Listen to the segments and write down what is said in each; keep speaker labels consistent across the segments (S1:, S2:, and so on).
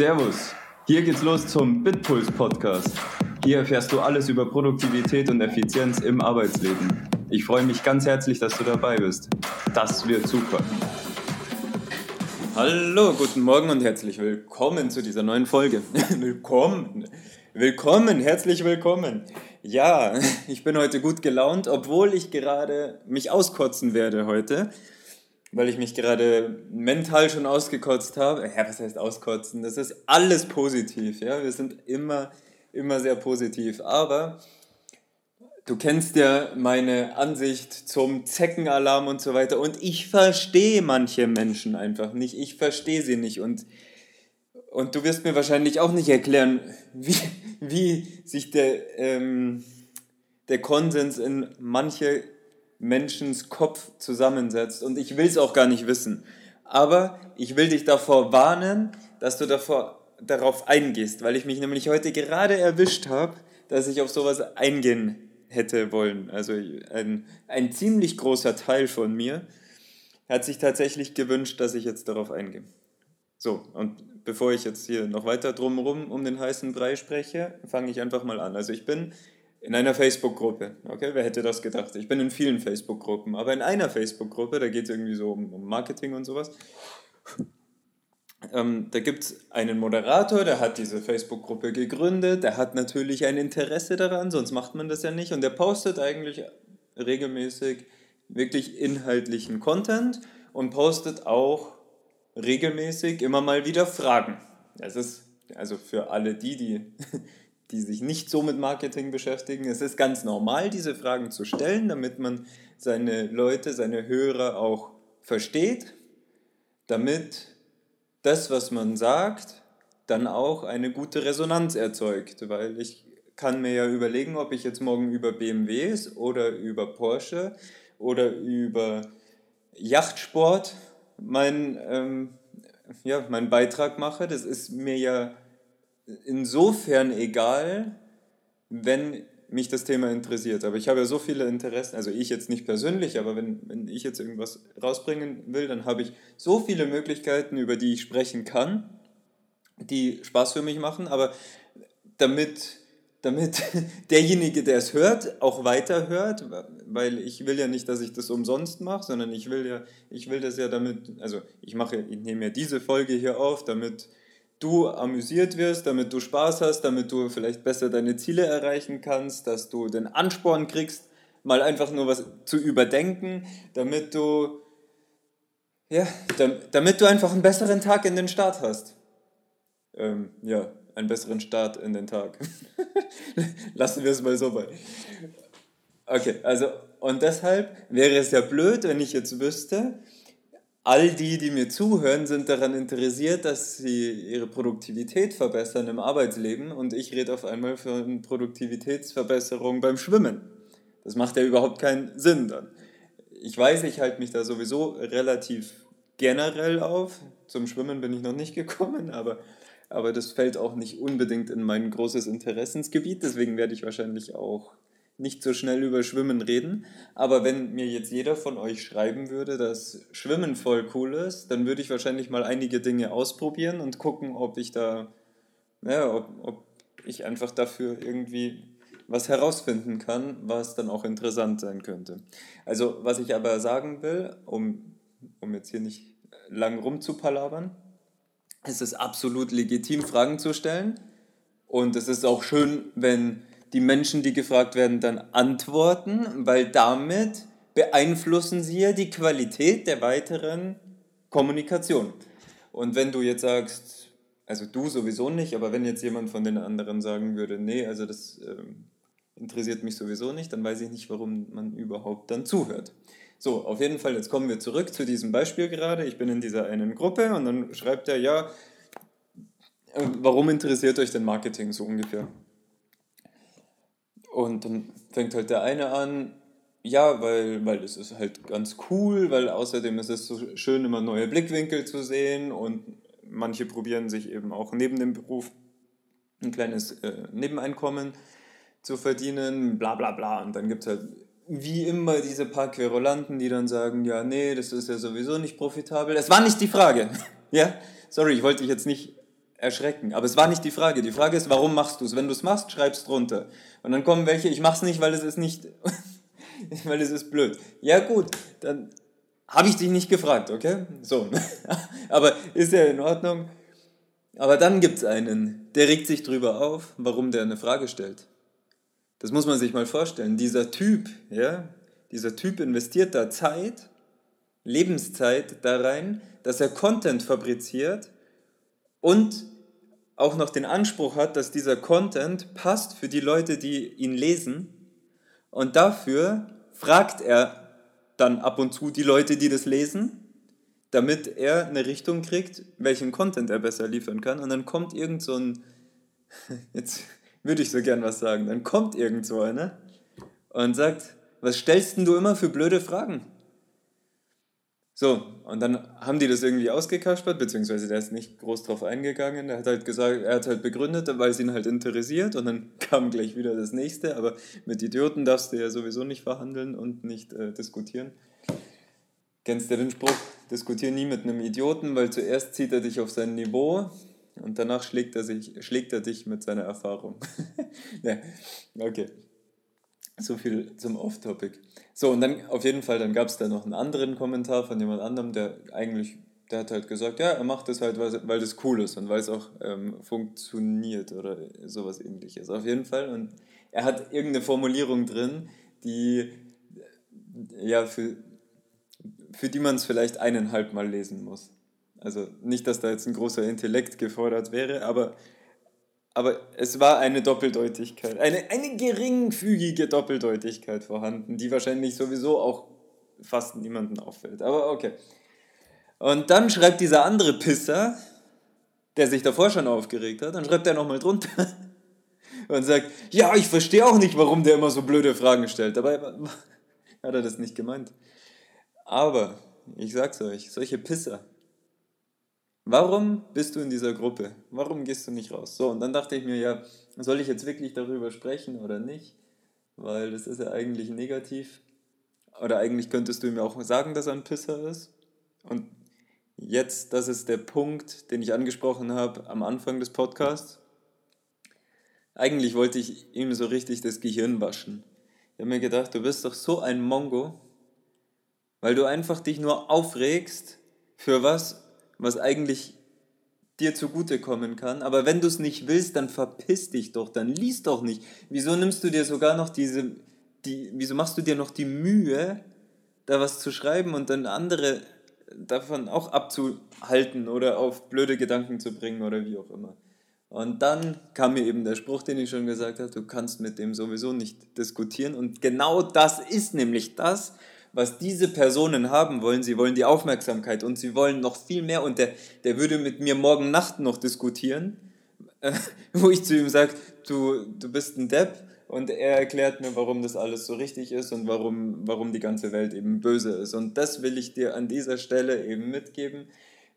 S1: Servus, hier geht's los zum Bitpuls Podcast. Hier erfährst du alles über Produktivität und Effizienz im Arbeitsleben. Ich freue mich ganz herzlich, dass du dabei bist. Das wird super. Hallo, guten Morgen und herzlich willkommen zu dieser neuen Folge. willkommen. Willkommen, herzlich willkommen. Ja, ich bin heute gut gelaunt, obwohl ich gerade mich auskotzen werde heute weil ich mich gerade mental schon ausgekotzt habe. Ja, was heißt auskotzen? Das ist alles positiv, ja. Wir sind immer, immer sehr positiv. Aber du kennst ja meine Ansicht zum Zeckenalarm und so weiter. Und ich verstehe manche Menschen einfach nicht. Ich verstehe sie nicht. Und, und du wirst mir wahrscheinlich auch nicht erklären, wie, wie sich der, ähm, der Konsens in manche Menschens Kopf zusammensetzt. Und ich will es auch gar nicht wissen. Aber ich will dich davor warnen, dass du davor, darauf eingehst, weil ich mich nämlich heute gerade erwischt habe, dass ich auf sowas eingehen hätte wollen. Also ein, ein ziemlich großer Teil von mir hat sich tatsächlich gewünscht, dass ich jetzt darauf eingehe. So, und bevor ich jetzt hier noch weiter drumherum um den heißen Brei spreche, fange ich einfach mal an. Also ich bin in einer Facebook-Gruppe. Okay, wer hätte das gedacht? Ich bin in vielen Facebook-Gruppen, aber in einer Facebook-Gruppe, da geht es irgendwie so um, Marketing und sowas. Ähm, da gibt es einen Moderator, der hat diese Facebook-Gruppe gegründet, der hat natürlich ein Interesse daran, sonst macht man das ja nicht. Und der postet eigentlich regelmäßig wirklich inhaltlichen Content und postet auch regelmäßig immer mal wieder Fragen. Das ist also für alle die, die die sich nicht so mit Marketing beschäftigen. Es ist ganz normal, diese Fragen zu stellen, damit man seine Leute, seine Hörer auch versteht, damit das, was man sagt, dann auch eine gute Resonanz erzeugt, weil ich kann mir ja überlegen, ob ich jetzt morgen über BMWs oder über Porsche oder über Yachtsport mein, ähm, ja, meinen Beitrag mache. Das ist mir ja insofern egal, wenn mich das Thema interessiert. Aber ich habe ja so viele Interessen, also ich jetzt nicht persönlich, aber wenn, wenn ich jetzt irgendwas rausbringen will, dann habe ich so viele Möglichkeiten, über die ich sprechen kann, die Spaß für mich machen. Aber damit, damit derjenige, der es hört, auch weiterhört, weil ich will ja nicht, dass ich das umsonst mache, sondern ich will ja, ich will das ja damit, also ich mache, ich nehme ja diese Folge hier auf, damit du amüsiert wirst, damit du Spaß hast, damit du vielleicht besser deine Ziele erreichen kannst, dass du den Ansporn kriegst, mal einfach nur was zu überdenken, damit du ja, damit du einfach einen besseren Tag in den Start hast. Ähm, ja, einen besseren Start in den Tag. Lassen wir es mal so bei. Okay, also und deshalb wäre es ja blöd, wenn ich jetzt wüsste, all die, die mir zuhören, sind daran interessiert, dass sie ihre Produktivität verbessern im Arbeitsleben und ich rede auf einmal von Produktivitätsverbesserung beim Schwimmen. Das macht ja überhaupt keinen Sinn dann. Ich weiß, ich halte mich da sowieso relativ generell auf. Zum Schwimmen bin ich noch nicht gekommen, aber, aber das fällt auch nicht unbedingt in mein großes Interessensgebiet. Deswegen werde ich wahrscheinlich auch nicht so schnell über Schwimmen reden. Aber wenn mir jetzt jeder von euch schreiben würde, dass Schwimmen voll cool ist, dann würde ich wahrscheinlich mal einige Dinge ausprobieren und gucken, ob ich da, ja, ob, ob ich einfach dafür irgendwie was herausfinden kann, was dann auch interessant sein könnte. Also was ich aber sagen will, um, um jetzt hier nicht lang rumzupalabern, ist es absolut legitim, Fragen zu stellen. Und es ist auch schön, wenn die Menschen, die gefragt werden, dann antworten, weil damit beeinflussen sie ja die Qualität der weiteren Kommunikation. Und wenn du jetzt sagst, also du sowieso nicht, aber wenn jetzt jemand von den anderen sagen würde, nee, also das äh, interessiert mich sowieso nicht, dann weiß ich nicht, warum man überhaupt dann zuhört. So, auf jeden Fall, jetzt kommen wir zurück zu diesem Beispiel gerade. Ich bin in dieser einen Gruppe und dann schreibt er, ja, äh, warum interessiert euch denn Marketing so ungefähr? Und dann fängt halt der eine an, ja, weil, weil es ist halt ganz cool, weil außerdem ist es so schön, immer neue Blickwinkel zu sehen und manche probieren sich eben auch neben dem Beruf ein kleines äh, Nebeneinkommen zu verdienen, bla bla bla. Und dann gibt es halt wie immer diese paar Querulanten, die dann sagen, ja, nee, das ist ja sowieso nicht profitabel. Das war nicht die Frage. ja, sorry, ich wollte dich jetzt nicht erschrecken. Aber es war nicht die Frage. Die Frage ist, warum machst du es? Wenn du es machst, schreibst drunter. Und dann kommen welche, ich mach's nicht, weil es ist nicht, weil es ist blöd. Ja gut, dann habe ich dich nicht gefragt, okay? So. Aber ist ja in Ordnung. Aber dann gibt es einen, der regt sich drüber auf, warum der eine Frage stellt. Das muss man sich mal vorstellen. Dieser Typ, ja, dieser Typ investiert da Zeit, Lebenszeit da rein, dass er Content fabriziert und auch noch den Anspruch hat, dass dieser Content passt für die Leute, die ihn lesen. Und dafür fragt er dann ab und zu die Leute, die das lesen, damit er eine Richtung kriegt, welchen Content er besser liefern kann. Und dann kommt irgend so ein, jetzt würde ich so gern was sagen, dann kommt irgend so einer und sagt, was stellst denn du immer für blöde Fragen? So, und dann haben die das irgendwie ausgekaspert, beziehungsweise der ist nicht groß drauf eingegangen. Er hat halt gesagt, er hat halt begründet, weil es ihn halt interessiert und dann kam gleich wieder das nächste. Aber mit Idioten darfst du ja sowieso nicht verhandeln und nicht äh, diskutieren. Kennst du den Spruch? Diskutier nie mit einem Idioten, weil zuerst zieht er dich auf sein Niveau und danach schlägt er, sich, schlägt er dich mit seiner Erfahrung. ja, okay. So viel zum Off-Topic. So, und dann auf jeden Fall, dann gab es da noch einen anderen Kommentar von jemand anderem, der eigentlich, der hat halt gesagt, ja, er macht das halt, weil, weil das cool ist und weil es auch ähm, funktioniert oder sowas ähnliches. Auf jeden Fall. Und er hat irgendeine Formulierung drin, die, ja, für, für die man es vielleicht eineinhalb Mal lesen muss. Also nicht, dass da jetzt ein großer Intellekt gefordert wäre, aber aber es war eine Doppeldeutigkeit, eine, eine geringfügige Doppeldeutigkeit vorhanden, die wahrscheinlich sowieso auch fast niemandem auffällt. Aber okay. Und dann schreibt dieser andere Pisser, der sich davor schon aufgeregt hat, dann schreibt er nochmal drunter und sagt, ja, ich verstehe auch nicht, warum der immer so blöde Fragen stellt. Dabei hat er das nicht gemeint. Aber, ich sag's euch, solche Pisser, Warum bist du in dieser Gruppe? Warum gehst du nicht raus? So, und dann dachte ich mir, ja, soll ich jetzt wirklich darüber sprechen oder nicht? Weil das ist ja eigentlich negativ. Oder eigentlich könntest du mir auch sagen, dass er ein Pisser ist. Und jetzt, das ist der Punkt, den ich angesprochen habe am Anfang des Podcasts. Eigentlich wollte ich ihm so richtig das Gehirn waschen. Ich habe mir gedacht, du bist doch so ein Mongo, weil du einfach dich nur aufregst für was, was eigentlich dir zugutekommen kann. Aber wenn du es nicht willst, dann verpiss dich doch, dann liest doch nicht. Wieso nimmst du dir sogar noch diese, die, wieso machst du dir noch die Mühe, da was zu schreiben und dann andere davon auch abzuhalten oder auf blöde Gedanken zu bringen oder wie auch immer. Und dann kam mir eben der Spruch, den ich schon gesagt habe, du kannst mit dem sowieso nicht diskutieren. Und genau das ist nämlich das, was diese Personen haben wollen. Sie wollen die Aufmerksamkeit und sie wollen noch viel mehr. Und der, der würde mit mir morgen Nacht noch diskutieren, äh, wo ich zu ihm sage, du, du bist ein Depp. Und er erklärt mir, warum das alles so richtig ist und warum, warum die ganze Welt eben böse ist. Und das will ich dir an dieser Stelle eben mitgeben,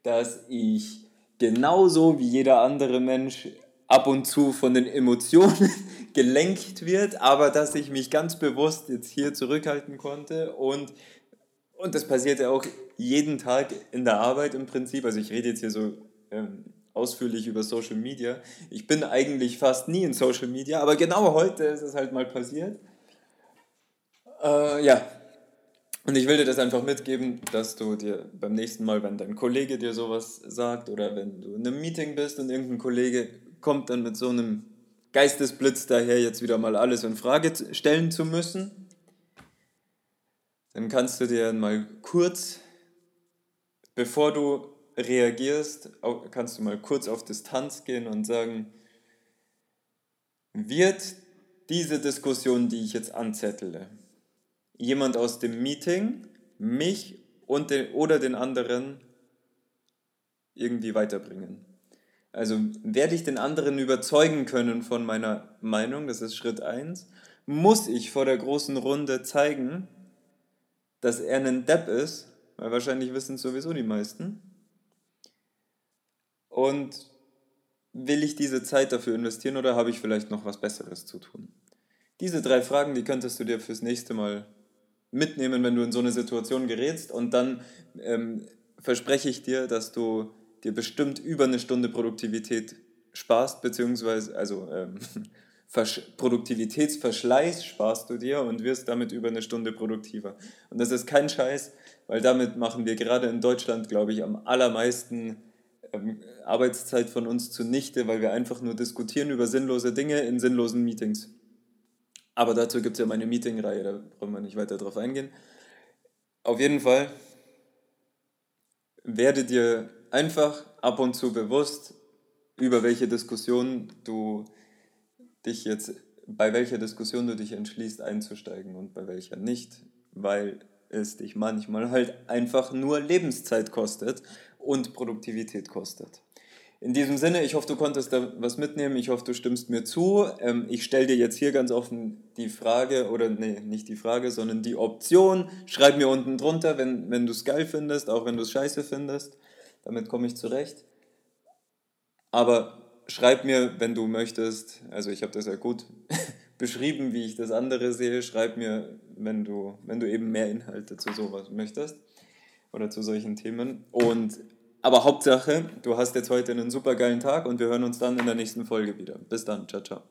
S1: dass ich genauso wie jeder andere Mensch ab und zu von den Emotionen gelenkt wird, aber dass ich mich ganz bewusst jetzt hier zurückhalten konnte und, und das passiert ja auch jeden Tag in der Arbeit im Prinzip. Also ich rede jetzt hier so ähm, ausführlich über Social Media. Ich bin eigentlich fast nie in Social Media, aber genau heute ist es halt mal passiert. Äh, ja, und ich will dir das einfach mitgeben, dass du dir beim nächsten Mal, wenn dein Kollege dir sowas sagt oder wenn du in einem Meeting bist und irgendein Kollege kommt dann mit so einem Geistesblitz daher, jetzt wieder mal alles in Frage stellen zu müssen, dann kannst du dir mal kurz, bevor du reagierst, kannst du mal kurz auf Distanz gehen und sagen, wird diese Diskussion, die ich jetzt anzettle, jemand aus dem Meeting mich und den, oder den anderen irgendwie weiterbringen? Also werde ich den anderen überzeugen können von meiner Meinung, das ist Schritt 1, muss ich vor der großen Runde zeigen, dass er ein Depp ist, weil wahrscheinlich wissen es sowieso die meisten. Und will ich diese Zeit dafür investieren oder habe ich vielleicht noch was Besseres zu tun? Diese drei Fragen, die könntest du dir fürs nächste Mal mitnehmen, wenn du in so eine Situation gerätst und dann ähm, verspreche ich dir, dass du dir bestimmt über eine Stunde Produktivität sparst, beziehungsweise, also ähm, Produktivitätsverschleiß sparst du dir und wirst damit über eine Stunde produktiver. Und das ist kein Scheiß, weil damit machen wir gerade in Deutschland, glaube ich, am allermeisten ähm, Arbeitszeit von uns zunichte, weil wir einfach nur diskutieren über sinnlose Dinge in sinnlosen Meetings. Aber dazu gibt es ja meine Meetingreihe, da brauchen wir nicht weiter drauf eingehen. Auf jeden Fall werde dir einfach ab und zu bewusst, über welche Diskussion du dich jetzt, bei welcher Diskussion du dich entschließt einzusteigen und bei welcher nicht, weil es dich manchmal halt einfach nur Lebenszeit kostet und Produktivität kostet. In diesem Sinne, ich hoffe, du konntest da was mitnehmen. Ich hoffe, du stimmst mir zu. Ähm, ich stelle dir jetzt hier ganz offen die Frage, oder nee, nicht die Frage, sondern die Option. Schreib mir unten drunter, wenn, wenn du es geil findest, auch wenn du es scheiße findest. Damit komme ich zurecht. Aber schreib mir, wenn du möchtest, also ich habe das ja gut beschrieben, wie ich das andere sehe. Schreib mir, wenn du, wenn du eben mehr Inhalte zu sowas möchtest oder zu solchen Themen. Und aber Hauptsache, du hast jetzt heute einen super geilen Tag und wir hören uns dann in der nächsten Folge wieder. Bis dann, ciao, ciao.